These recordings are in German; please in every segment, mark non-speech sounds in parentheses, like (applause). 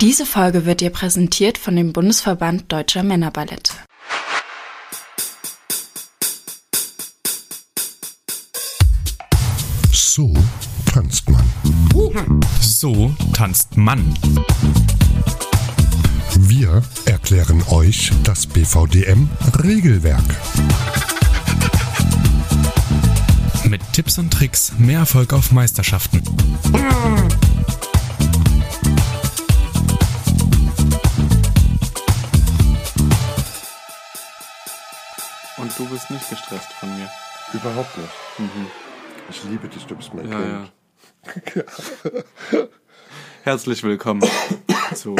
Diese Folge wird dir präsentiert von dem Bundesverband Deutscher Männerballette. So tanzt man. So tanzt Mann. Wir erklären euch das BVDM-Regelwerk. Mit Tipps und Tricks mehr Erfolg auf Meisterschaften. Du bist nicht gestresst von mir. Überhaupt nicht. Ich liebe dich, du bist mein Ja, Kind. ja. Herzlich willkommen (coughs) zu.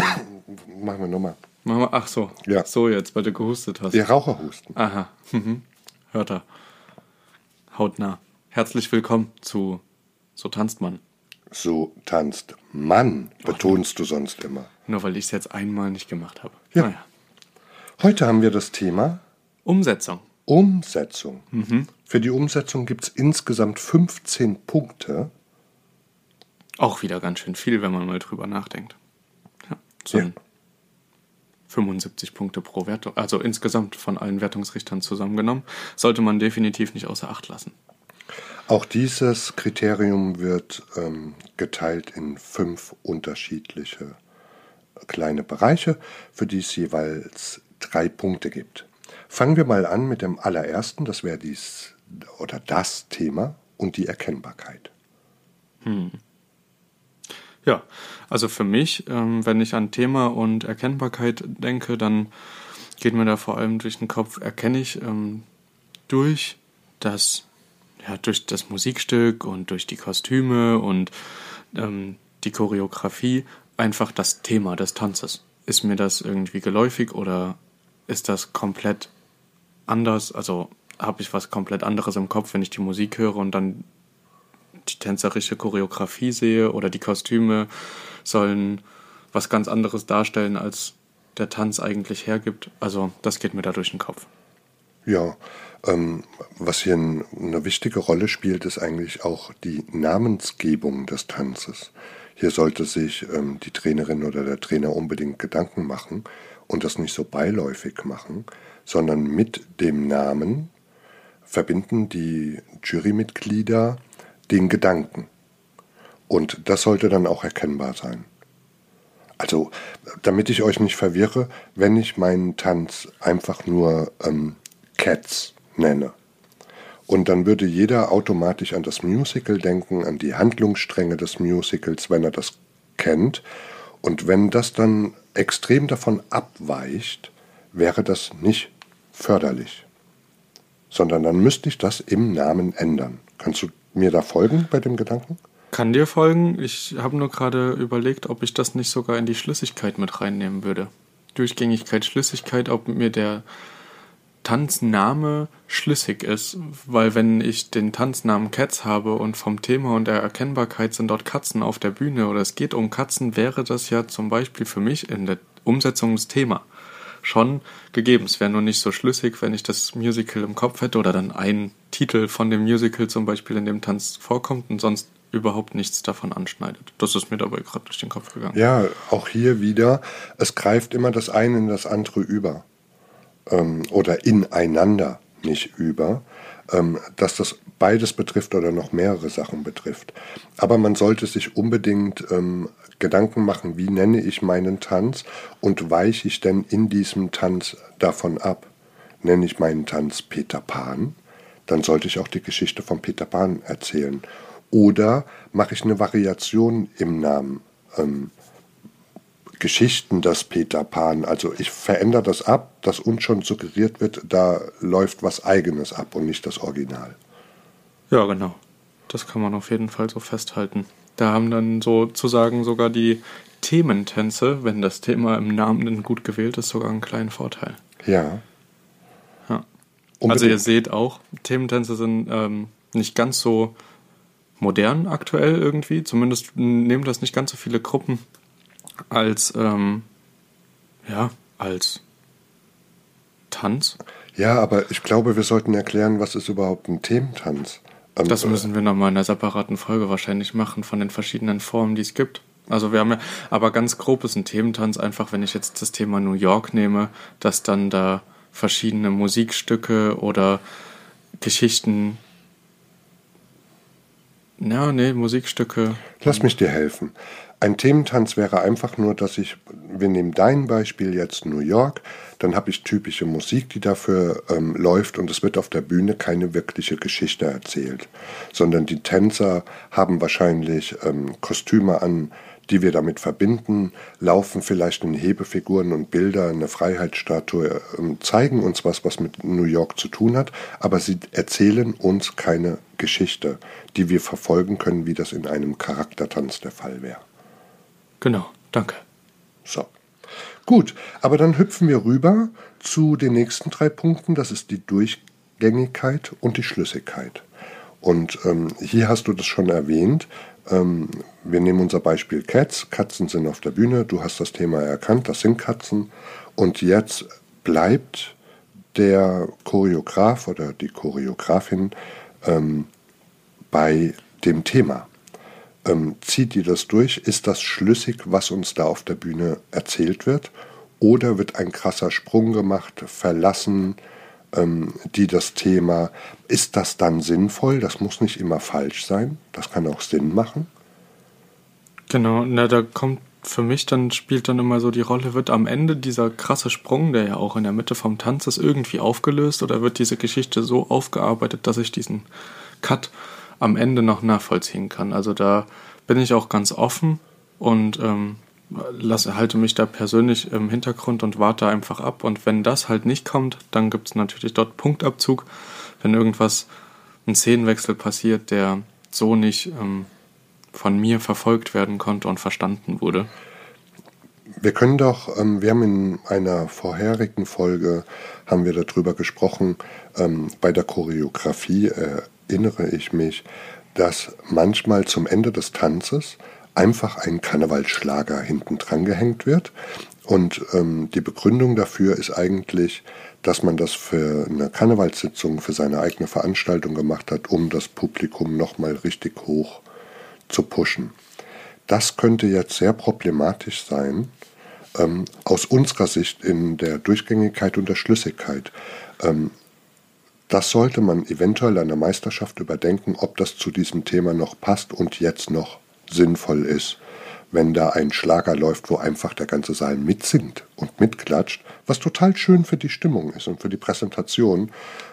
Machen wir nochmal. Machen wir, ach so. Ja. So jetzt, weil du gehustet hast. Die Raucherhusten. Aha. Mhm. Hört er. Hautnah. Herzlich willkommen zu So tanzt man. So tanzt Mann, betonst du sonst immer. Nur weil ich es jetzt einmal nicht gemacht habe. Ja. Naja. Heute haben wir das Thema Umsetzung. Umsetzung. Mhm. Für die Umsetzung gibt es insgesamt 15 Punkte. Auch wieder ganz schön viel, wenn man mal drüber nachdenkt. Ja. So Ja. ein 75 Punkte pro Wertung, also insgesamt von allen Wertungsrichtern zusammengenommen, sollte man definitiv nicht außer Acht lassen. Auch dieses Kriterium wird ähm, geteilt in fünf unterschiedliche kleine Bereiche, für die es jeweils drei Punkte gibt. Fangen wir mal an mit dem allerersten, das wäre dies oder das Thema und die Erkennbarkeit. Ja, also für mich, ähm, wenn ich an Thema und Erkennbarkeit denke, dann geht mir da vor allem durch den Kopf, erkenne ich ähm, durch das, ja, durch das Musikstück und durch die Kostüme und ähm, die Choreografie einfach das Thema des Tanzes. Ist mir das irgendwie geläufig oder ist das komplett anders? Also habe ich was komplett anderes im Kopf, wenn ich die Musik höre und dann die tänzerische Choreografie sehe oder die Kostüme sollen was ganz anderes darstellen, als der Tanz eigentlich hergibt. Also das geht mir da durch den Kopf. Ja, ähm, was hier eine wichtige Rolle spielt, ist eigentlich auch die Namensgebung des Tanzes. Hier sollte sich ähm, die Trainerin oder der Trainer unbedingt Gedanken machen und das nicht so beiläufig machen, sondern mit dem Namen verbinden die Jurymitglieder den Gedanken. Und das sollte dann auch erkennbar sein. Also, damit ich euch nicht verwirre, wenn ich meinen Tanz einfach nur ähm, Cats nenne. Und dann würde jeder automatisch an das Musical denken, an die Handlungsstränge des Musicals, wenn er das kennt. Und wenn das dann extrem davon abweicht, wäre das nicht förderlich. Sondern dann müsste ich das im Namen ändern. Kannst du mir da folgen bei dem Gedanken? Kann dir folgen? Ich habe nur gerade überlegt, ob ich das nicht sogar in die Schlüssigkeit mit reinnehmen würde. Durchgängigkeit, Schlüssigkeit, ob mir der Tanzname schlüssig ist, weil wenn ich den Tanznamen Cats habe und vom Thema und der Erkennbarkeit sind dort Katzen auf der Bühne oder es geht um Katzen, wäre das ja zum Beispiel für mich in der Umsetzung des Thema schon gegeben. Es wäre nur nicht so schlüssig, wenn ich das Musical im Kopf hätte oder dann ein Titel von dem Musical zum Beispiel in dem Tanz vorkommt und sonst überhaupt nichts davon anschneidet. Das ist mir dabei gerade durch den Kopf gegangen. Ja, auch hier wieder, es greift immer das eine in das andere über. Ähm, oder ineinander, nicht über. Ähm, dass das beides betrifft oder noch mehrere Sachen betrifft. Aber man sollte sich unbedingt ähm, Gedanken machen, wie nenne ich meinen Tanz und weiche ich denn in diesem Tanz davon ab. Nenne ich meinen Tanz Peter Pan, dann sollte ich auch die Geschichte von Peter Pan erzählen. Oder mache ich eine Variation im Namen. Ähm, Geschichten des Peter Pan. Also ich verändere das ab, dass uns schon suggeriert wird, da läuft was Eigenes ab und nicht das Original. Ja, genau. Das kann man auf jeden Fall so festhalten. Da haben dann sozusagen sogar die Thementänze, wenn das Thema im Namen dann gut gewählt ist, sogar einen kleinen Vorteil. Ja. Ja. Also ihr seht auch, Thementänze sind ähm, nicht ganz so modern aktuell irgendwie. Zumindest nehmen das nicht ganz so viele Gruppen als ähm, ja als Tanz. Ja, aber ich glaube, wir sollten erklären, was ist überhaupt ein Thementanz. Ähm, Das müssen wir nochmal in einer separaten Folge wahrscheinlich machen von den verschiedenen Formen, die es gibt. Also wir haben ja, aber ganz grob ist ein Thementanz einfach, wenn ich jetzt das Thema New York nehme, dass dann da verschiedene Musikstücke oder Geschichten. Ja, nee, Musikstücke. Lass mich dir helfen. Ein Thementanz wäre einfach nur, dass ich, wir nehmen dein Beispiel jetzt New York, dann habe ich typische Musik, die dafür ähm, läuft und es wird auf der Bühne keine wirkliche Geschichte erzählt, sondern die Tänzer haben wahrscheinlich ähm, Kostüme an, die wir damit verbinden, laufen vielleicht in Hebefiguren und Bilder, eine Freiheitsstatue, ähm, zeigen uns was, was mit New York zu tun hat, aber sie erzählen uns keine Geschichte, die wir verfolgen können, wie das in einem Charaktertanz der Fall wäre. Genau, danke. So. Gut, aber dann hüpfen wir rüber zu den nächsten drei Punkten. Das ist die Durchgängigkeit und die Schlüssigkeit. Und ähm, hier hast du das schon erwähnt. Ähm, wir nehmen unser Beispiel Cats. Katzen sind auf der Bühne. Du hast das Thema erkannt. Das sind Katzen. Und jetzt bleibt der Choreograf oder die Choreografin ähm, bei dem Thema ähm, zieht die das durch? Ist das schlüssig, was uns da auf der Bühne erzählt wird? Oder wird ein krasser Sprung gemacht, verlassen ähm, die das Thema? Ist das dann sinnvoll? Das muss nicht immer falsch sein. Das kann auch Sinn machen. Genau, na, da kommt für mich dann, spielt dann immer so die Rolle, wird am Ende dieser krasse Sprung, der ja auch in der Mitte vom Tanz ist, irgendwie aufgelöst oder wird diese Geschichte so aufgearbeitet, dass ich diesen Cut am Ende noch nachvollziehen kann. Also da bin ich auch ganz offen und ähm, lasse, halte mich da persönlich im Hintergrund und warte einfach ab. Und wenn das halt nicht kommt, dann gibt es natürlich dort Punktabzug, wenn irgendwas, ein Szenenwechsel passiert, der so nicht ähm, von mir verfolgt werden konnte und verstanden wurde. Wir können doch, ähm, wir haben in einer vorherigen Folge, haben wir darüber gesprochen, ähm, bei der Choreografie äh, erinnere ich mich, dass manchmal zum Ende des Tanzes einfach ein Karnevalsschlager hinten dran gehängt wird. Und ähm, die Begründung dafür ist eigentlich, dass man das für eine Karnevalssitzung, für seine eigene Veranstaltung gemacht hat, um das Publikum nochmal richtig hoch zu pushen. Das könnte jetzt sehr problematisch sein, ähm, aus unserer Sicht in der Durchgängigkeit und der Schlüssigkeit. Ähm, das sollte man eventuell an der Meisterschaft überdenken, ob das zu diesem Thema noch passt und jetzt noch sinnvoll ist, wenn da ein Schlager läuft, wo einfach der ganze Saal mitsingt und mitklatscht, was total schön für die Stimmung ist und für die Präsentation,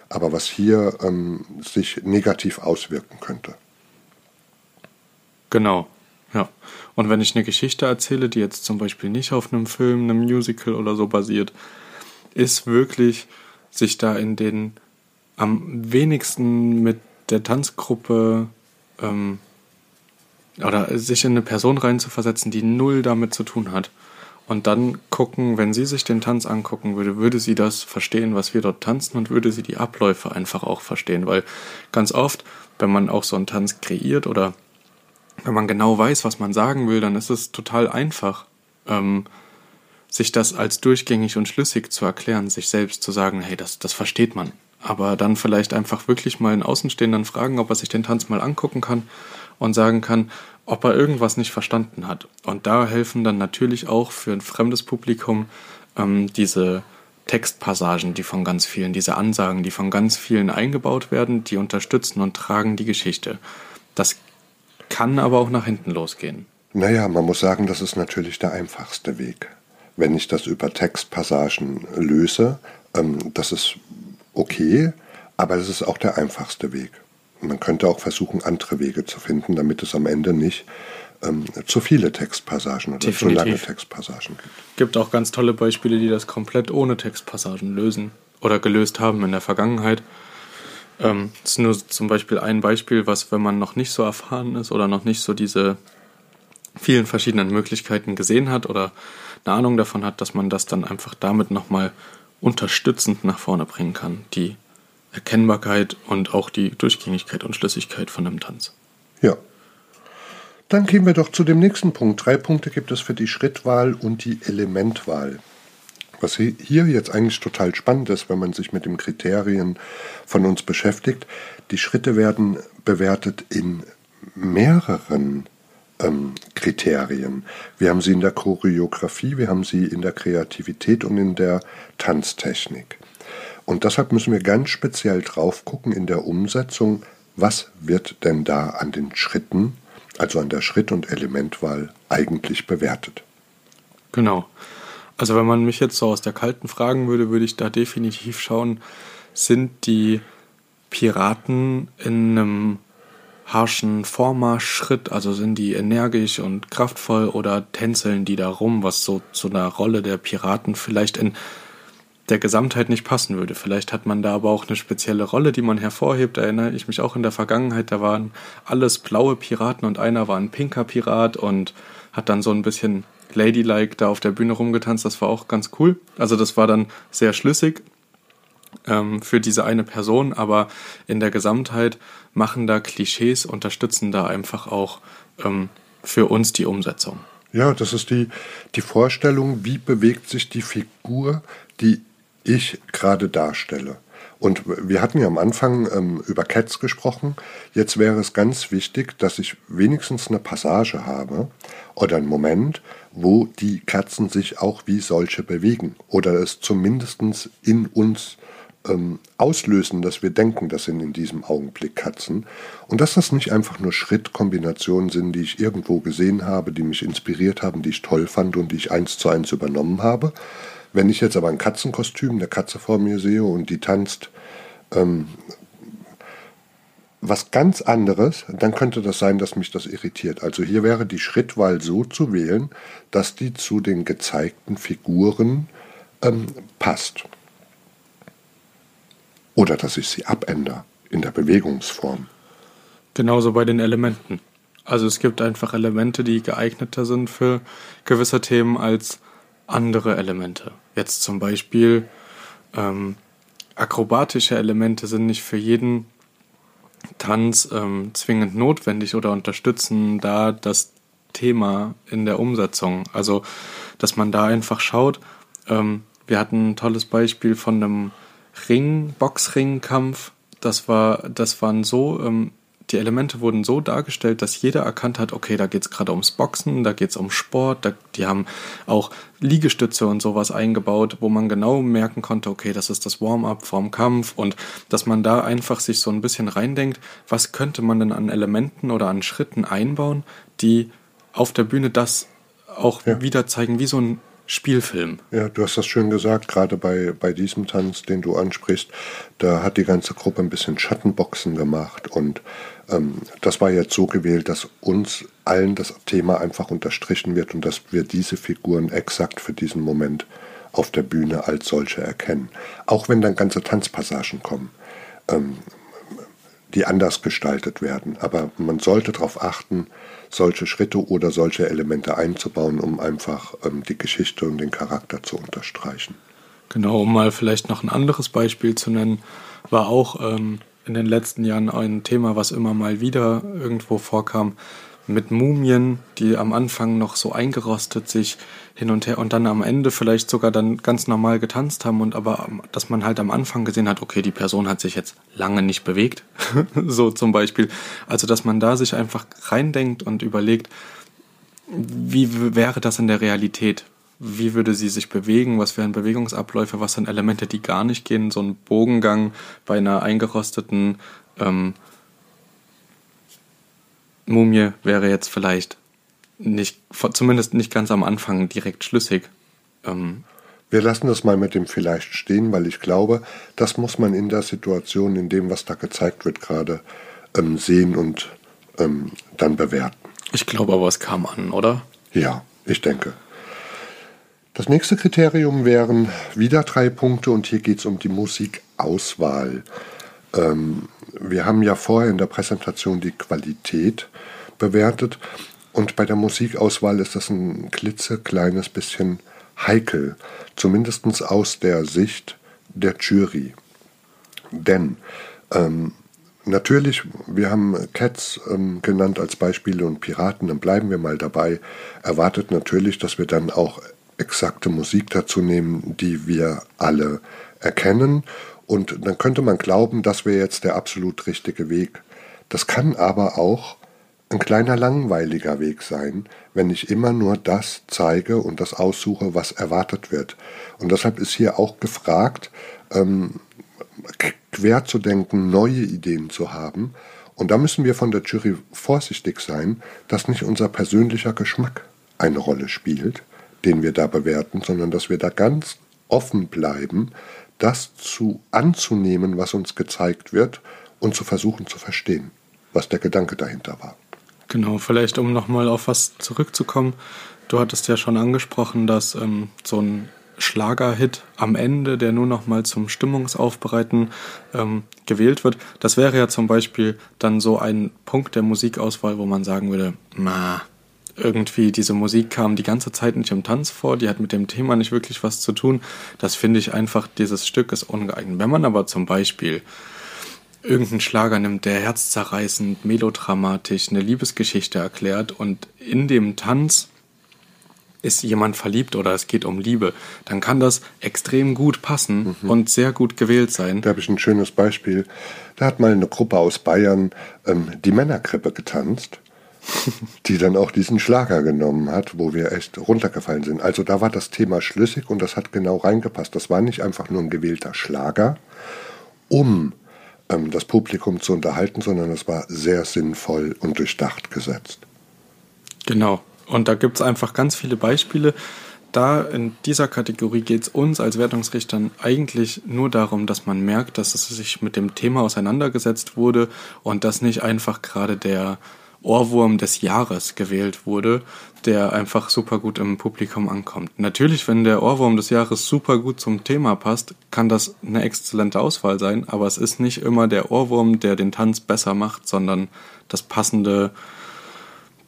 aber was hier ähm, sich negativ auswirken könnte. Genau, ja. Und wenn ich eine Geschichte erzähle, die jetzt zum Beispiel nicht auf einem Film, einem Musical oder so basiert, ist wirklich sich da in den am wenigsten mit der Tanzgruppe ähm, oder sich in eine Person reinzuversetzen, die null damit zu tun hat. Und dann gucken, wenn sie sich den Tanz angucken würde, würde sie das verstehen, was wir dort tanzen und würde sie die Abläufe einfach auch verstehen. Weil ganz oft, wenn man auch so einen Tanz kreiert oder wenn man genau weiß, was man sagen will, dann ist es total einfach, ähm, sich das als durchgängig und schlüssig zu erklären, sich selbst zu sagen, hey, das, das versteht man aber dann vielleicht einfach wirklich mal einen Außenstehenden fragen, ob er sich den Tanz mal angucken kann und sagen kann, ob er irgendwas nicht verstanden hat. Und da helfen dann natürlich auch für ein fremdes Publikum ähm, diese Textpassagen, die von ganz vielen, diese Ansagen, die von ganz vielen eingebaut werden, die unterstützen und tragen die Geschichte. Das kann aber auch nach hinten losgehen. Naja, man muss sagen, das ist natürlich der einfachste Weg. Wenn ich das über Textpassagen löse, ähm, das ist okay, aber es ist auch der einfachste Weg. Man könnte auch versuchen, andere Wege zu finden, damit es am Ende nicht ähm, zu viele Textpassagen oder Definitiv. zu lange Textpassagen gibt. Es gibt auch ganz tolle Beispiele, die das komplett ohne Textpassagen lösen oder gelöst haben in der Vergangenheit. Ähm, das ist nur zum Beispiel ein Beispiel, was, wenn man noch nicht so erfahren ist oder noch nicht so diese vielen verschiedenen Möglichkeiten gesehen hat oder eine Ahnung davon hat, dass man das dann einfach damit nochmal unterstützend nach vorne bringen kann. Die Erkennbarkeit und auch die Durchgängigkeit und Schlüssigkeit von einem Tanz. Ja. Dann gehen wir doch zu dem nächsten Punkt. Drei Punkte gibt es für die Schrittwahl und die Elementwahl. Was hier jetzt eigentlich total spannend ist, wenn man sich mit den Kriterien von uns beschäftigt, die Schritte werden bewertet in mehreren ähm, Kriterien. Wir haben sie in der Choreografie, wir haben sie in der Kreativität und in der Tanztechnik. Und deshalb müssen wir ganz speziell drauf gucken in der Umsetzung, was wird denn da an den Schritten, also an der Schritt- und Elementwahl eigentlich bewertet. Genau. Also wenn man mich jetzt so aus der Kalten fragen würde, würde ich da definitiv schauen, sind die Piraten in einem harschen Vormarschschritt, also sind die energisch und kraftvoll oder tänzeln die da rum, was so zu einer Rolle der Piraten vielleicht in der Gesamtheit nicht passen würde. Vielleicht hat man da aber auch eine spezielle Rolle, die man hervorhebt. Da erinnere ich mich auch in der Vergangenheit, da waren alles blaue Piraten und einer war ein pinker Pirat und hat dann so ein bisschen ladylike da auf der Bühne rumgetanzt. Das war auch ganz cool. Also das war dann sehr schlüssig ähm, für diese eine Person, aber in der Gesamtheit machen da Klischees, unterstützen da einfach auch ähm, für uns die Umsetzung. Ja, das ist die, die Vorstellung, wie bewegt sich die Figur, die ich gerade darstelle. Und wir hatten ja am Anfang ähm, über Cats gesprochen. Jetzt wäre es ganz wichtig, dass ich wenigstens eine Passage habe oder einen Moment, wo die Katzen sich auch wie solche bewegen oder es zumindest in uns ähm, auslösen, dass wir denken, das sind in diesem Augenblick Katzen. Und dass das nicht einfach nur Schrittkombinationen sind, die ich irgendwo gesehen habe, die mich inspiriert haben, die ich toll fand und die ich eins zu eins übernommen habe, wenn ich jetzt aber ein Katzenkostüm der Katze vor mir sehe und die tanzt ähm, was ganz anderes, dann könnte das sein, dass mich das irritiert. Also hier wäre die Schrittwahl so zu wählen, dass die zu den gezeigten Figuren ähm, passt. Oder dass ich sie abändere in der Bewegungsform. Genauso bei den Elementen. Also es gibt einfach Elemente, die geeigneter sind für gewisse Themen als andere Elemente. Jetzt zum Beispiel ähm, akrobatische Elemente sind nicht für jeden Tanz ähm, zwingend notwendig oder unterstützen da das Thema in der Umsetzung. Also, dass man da einfach schaut. Ähm, wir hatten ein tolles Beispiel von einem Ring, Boxringkampf. Das war, das waren so ähm, die Elemente wurden so dargestellt, dass jeder erkannt hat, okay, da geht es gerade ums Boxen, da geht es um Sport, da, die haben auch Liegestütze und sowas eingebaut, wo man genau merken konnte, okay, das ist das Warm-up vorm Kampf und dass man da einfach sich so ein bisschen reindenkt, was könnte man denn an Elementen oder an Schritten einbauen, die auf der Bühne das auch ja. wieder zeigen, wie so ein Spielfilm. Ja, du hast das schön gesagt, gerade bei, bei diesem Tanz, den du ansprichst, da hat die ganze Gruppe ein bisschen Schattenboxen gemacht und ähm, das war jetzt so gewählt, dass uns allen das Thema einfach unterstrichen wird und dass wir diese Figuren exakt für diesen Moment auf der Bühne als solche erkennen. Auch wenn dann ganze Tanzpassagen kommen, ähm, die anders gestaltet werden. Aber man sollte darauf achten, solche Schritte oder solche Elemente einzubauen, um einfach ähm, die Geschichte und den Charakter zu unterstreichen. Genau, um mal vielleicht noch ein anderes Beispiel zu nennen, war auch ähm, in den letzten Jahren ein Thema, was immer mal wieder irgendwo vorkam, mit Mumien, die am Anfang noch so eingerostet sich hin und her und dann am Ende vielleicht sogar dann ganz normal getanzt haben und aber, dass man halt am Anfang gesehen hat, okay, die Person hat sich jetzt lange nicht bewegt, (laughs) so zum Beispiel. Also, dass man da sich einfach reindenkt und überlegt, wie wäre das in der Realität? Wie würde sie sich bewegen? Was wären Bewegungsabläufe? Was sind Elemente, die gar nicht gehen? So ein Bogengang bei einer eingerosteten ähm, Mumie wäre jetzt vielleicht nicht, zumindest nicht ganz am Anfang direkt schlüssig. Ähm, wir lassen das mal mit dem vielleicht stehen, weil ich glaube, das muss man in der Situation, in dem, was da gezeigt wird, gerade ähm, sehen und ähm, dann bewerten. Ich glaube aber, es kam an, oder? Ja, ich denke. Das nächste Kriterium wären wieder drei Punkte und hier geht es um die Musikauswahl. Ähm, wir haben ja vorher in der Präsentation die Qualität bewertet und bei der Musikauswahl ist das ein klitzekleines bisschen heikel, zumindest aus der Sicht der Jury. Denn ähm, natürlich, wir haben Cats ähm, genannt als Beispiele und Piraten, dann bleiben wir mal dabei, erwartet natürlich, dass wir dann auch exakte Musik dazu nehmen, die wir alle erkennen und dann könnte man glauben, das wäre jetzt der absolut richtige Weg. Das kann aber auch ein kleiner langweiliger Weg sein, wenn ich immer nur das zeige und das aussuche, was erwartet wird. Und deshalb ist hier auch gefragt, ähm, quer zu denken, neue Ideen zu haben. Und da müssen wir von der Jury vorsichtig sein, dass nicht unser persönlicher Geschmack eine Rolle spielt, den wir da bewerten, sondern dass wir da ganz offen bleiben, das zu anzunehmen, was uns gezeigt wird und zu versuchen zu verstehen, was der Gedanke dahinter war. Genau, vielleicht um nochmal auf was zurückzukommen. Du hattest ja schon angesprochen, dass ähm, so ein Schlagerhit am Ende, der nur nochmal zum Stimmungsaufbereiten ähm, gewählt wird. Das wäre ja zum Beispiel dann so ein Punkt der Musikauswahl, wo man sagen würde, na, irgendwie diese Musik kam die ganze Zeit nicht im Tanz vor, die hat mit dem Thema nicht wirklich was zu tun. Das finde ich einfach, dieses Stück ist ungeeignet. Wenn man aber zum Beispiel irgendeinen Schlager nimmt, der herzzerreißend, melodramatisch eine Liebesgeschichte erklärt und in dem Tanz ist jemand verliebt oder es geht um Liebe, dann kann das extrem gut passen mhm. und sehr gut gewählt sein. Da habe ich ein schönes Beispiel. Da hat mal eine Gruppe aus Bayern ähm, die Männerkrippe getanzt (laughs) die dann auch diesen Schlager genommen hat, wo wir echt runtergefallen sind. Also da war das Thema schlüssig und das hat genau reingepasst. Das war nicht einfach nur ein gewählter Schlager, um ähm, das Publikum zu unterhalten, sondern es war sehr sinnvoll und durchdacht gesetzt. Genau. Und da gibt es einfach ganz viele Beispiele. Da in dieser Kategorie geht es uns als Wertungsrichtern eigentlich nur darum, dass man merkt, dass es sich mit dem Thema auseinandergesetzt wurde und dass nicht einfach gerade der Ohrwurm des Jahres gewählt wurde, der einfach super gut im Publikum ankommt. Natürlich, wenn der Ohrwurm des Jahres super gut zum Thema passt, kann das eine exzellente Auswahl sein, aber es ist nicht immer der Ohrwurm, der den Tanz besser macht, sondern das passende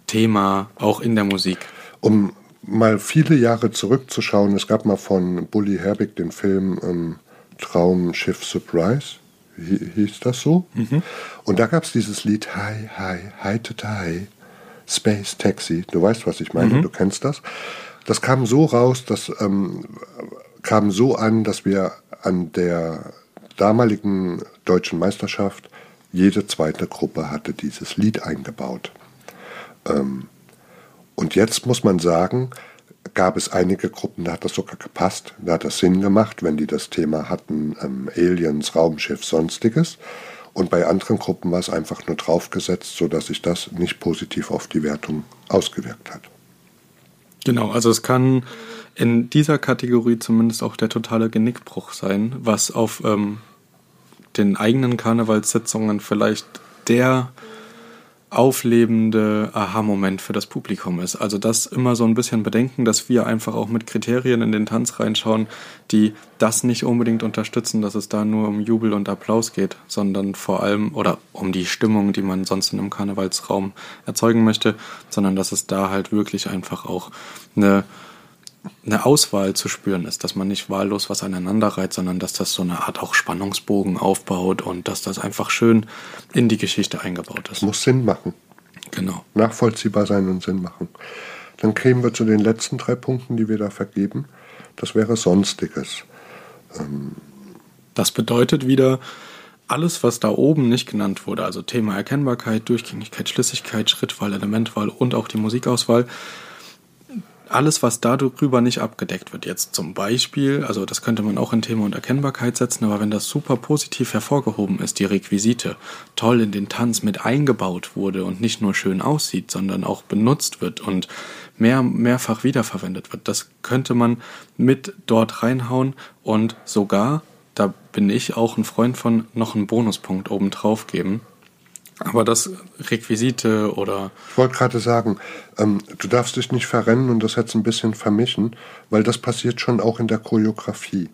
Thema auch in der Musik. Um mal viele Jahre zurückzuschauen, es gab mal von Bully Herbig den Film ähm, Traumschiff Surprise hieß das so. Mhm. Und da gab es dieses Lied Hi, Hi, Hi to Hi, Space Taxi. Du weißt, was ich meine, mhm. du kennst das. Das kam so raus, das ähm, kam so an, dass wir an der damaligen deutschen Meisterschaft jede zweite Gruppe hatte dieses Lied eingebaut. Ähm, und jetzt muss man sagen, gab es einige Gruppen, da hat das sogar gepasst, da hat das Sinn gemacht, wenn die das Thema hatten, ähm, Aliens, Raumschiff, sonstiges. Und bei anderen Gruppen war es einfach nur draufgesetzt, sodass sich das nicht positiv auf die Wertung ausgewirkt hat. Genau, also es kann in dieser Kategorie zumindest auch der totale Genickbruch sein, was auf ähm, den eigenen Karnevalssitzungen vielleicht der auflebende Aha-Moment für das Publikum ist. Also das immer so ein bisschen bedenken, dass wir einfach auch mit Kriterien in den Tanz reinschauen, die das nicht unbedingt unterstützen, dass es da nur um Jubel und Applaus geht, sondern vor allem oder um die Stimmung, die man sonst in einem Karnevalsraum erzeugen möchte, sondern dass es da halt wirklich einfach auch eine eine Auswahl zu spüren ist, dass man nicht wahllos was aneinander reiht, sondern dass das so eine Art auch Spannungsbogen aufbaut und dass das einfach schön in die Geschichte eingebaut ist. Muss Sinn machen. Genau. Nachvollziehbar sein und Sinn machen. Dann kämen wir zu den letzten drei Punkten, die wir da vergeben. Das wäre Sonstiges. Ähm das bedeutet wieder, alles, was da oben nicht genannt wurde, also Thema Erkennbarkeit, Durchgängigkeit, Schlüssigkeit, Schrittwahl, Elementwahl und auch die Musikauswahl, alles, was darüber nicht abgedeckt wird, jetzt zum Beispiel, also das könnte man auch in Thema und Erkennbarkeit setzen, aber wenn das super positiv hervorgehoben ist, die Requisite, toll in den Tanz mit eingebaut wurde und nicht nur schön aussieht, sondern auch benutzt wird und mehr, mehrfach wiederverwendet wird, das könnte man mit dort reinhauen und sogar, da bin ich auch ein Freund von, noch einen Bonuspunkt obendrauf geben aber das Requisite oder. Ich wollte gerade sagen, ähm, du darfst dich nicht verrennen und das jetzt ein bisschen vermischen, weil das passiert schon auch in der Choreografie.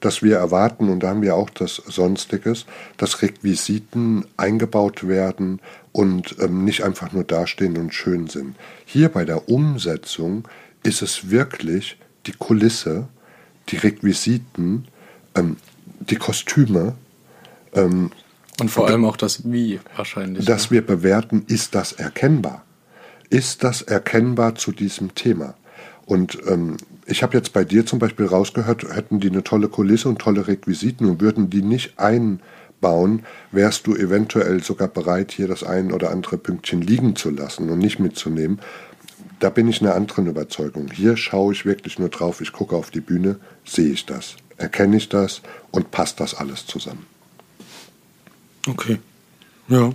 Dass wir erwarten, und da haben wir auch das Sonstiges, dass Requisiten eingebaut werden und ähm, nicht einfach nur dastehen und schön sind. Hier bei der Umsetzung ist es wirklich die Kulisse, die Requisiten, ähm, die Kostüme, ähm, und vor allem auch das Wie wahrscheinlich. Dass ne? wir bewerten, ist das erkennbar? Ist das erkennbar zu diesem Thema? Und ähm, ich habe jetzt bei dir zum Beispiel rausgehört, hätten die eine tolle Kulisse und tolle Requisiten und würden die nicht bauen, wärst du eventuell sogar bereit, hier das ein oder andere Pünktchen liegen zu lassen und nicht mitzunehmen. Da bin ich einer anderen Überzeugung. Hier schaue ich wirklich nur drauf, ich gucke auf die Bühne, sehe ich das, erkenne ich das und passt das alles zusammen. Okay. Ja.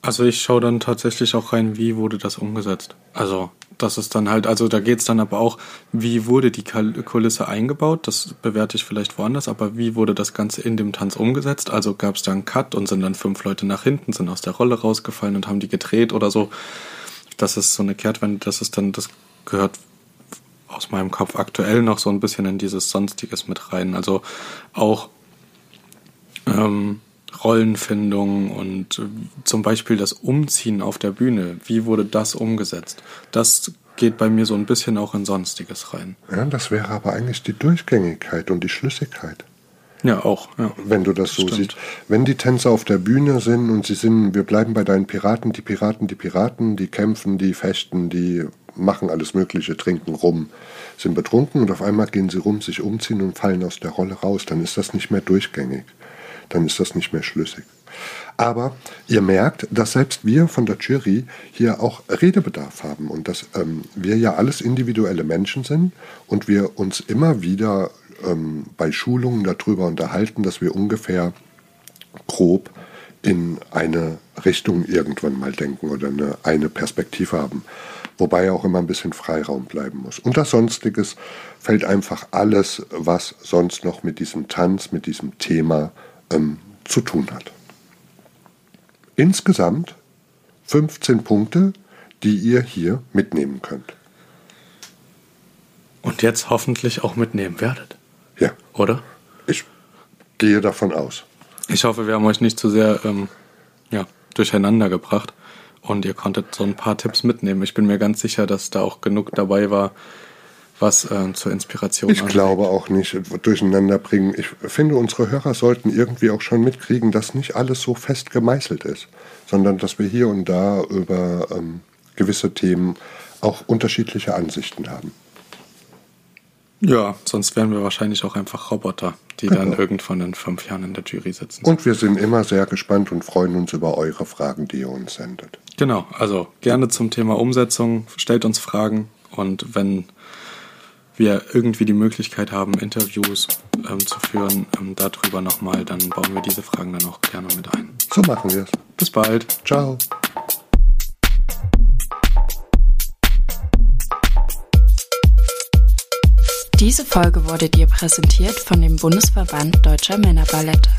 Also ich schaue dann tatsächlich auch rein, wie wurde das umgesetzt. Also das ist dann halt, also da geht es dann aber auch, wie wurde die Kulisse eingebaut, das bewerte ich vielleicht woanders, aber wie wurde das Ganze in dem Tanz umgesetzt? Also gab es da einen Cut und sind dann fünf Leute nach hinten, sind aus der Rolle rausgefallen und haben die gedreht oder so. Das ist so eine Kehrtwende, das ist dann, das gehört aus meinem Kopf aktuell noch so ein bisschen in dieses Sonstiges mit rein. Also auch ähm, Rollenfindung und äh, zum Beispiel das Umziehen auf der Bühne. Wie wurde das umgesetzt? Das geht bei mir so ein bisschen auch in Sonstiges rein. Ja, das wäre aber eigentlich die Durchgängigkeit und die Schlüssigkeit. Ja, auch. Ja. Wenn du das so Stimmt. siehst. Wenn die Tänzer auf der Bühne sind und sie sind, wir bleiben bei deinen Piraten, die Piraten, die Piraten, die kämpfen, die fechten, die machen alles Mögliche, trinken rum, sind betrunken und auf einmal gehen sie rum, sich umziehen und fallen aus der Rolle raus, dann ist das nicht mehr durchgängig dann ist das nicht mehr schlüssig. Aber ihr merkt, dass selbst wir von der Jury hier auch Redebedarf haben und dass ähm, wir ja alles individuelle Menschen sind und wir uns immer wieder ähm, bei Schulungen darüber unterhalten, dass wir ungefähr grob in eine Richtung irgendwann mal denken oder eine, eine Perspektive haben. Wobei auch immer ein bisschen Freiraum bleiben muss. Und das Sonstiges fällt einfach alles, was sonst noch mit diesem Tanz, mit diesem Thema ähm, zu tun hat. Insgesamt 15 Punkte, die ihr hier mitnehmen könnt. Und jetzt hoffentlich auch mitnehmen werdet. Ja. Oder? Ich gehe davon aus. Ich hoffe, wir haben euch nicht zu sehr ähm, ja, durcheinander gebracht und ihr konntet so ein paar Tipps mitnehmen. Ich bin mir ganz sicher, dass da auch genug dabei war, was äh, zur Inspiration Ich anregt. glaube auch nicht durcheinander bringen. Ich finde, unsere Hörer sollten irgendwie auch schon mitkriegen, dass nicht alles so fest gemeißelt ist, sondern dass wir hier und da über ähm, gewisse Themen auch unterschiedliche Ansichten haben. Ja, sonst wären wir wahrscheinlich auch einfach Roboter, die genau. dann irgendwann in fünf Jahren in der Jury sitzen. Und wir sind immer sehr gespannt und freuen uns über eure Fragen, die ihr uns sendet. Genau, also gerne zum Thema Umsetzung, stellt uns Fragen und wenn wir irgendwie die Möglichkeit haben, Interviews ähm, zu führen, ähm, darüber nochmal, dann bauen wir diese Fragen dann auch gerne mit ein. So machen wir es. Bis bald. Ciao. Diese Folge wurde dir präsentiert von dem Bundesverband Deutscher Männerballette.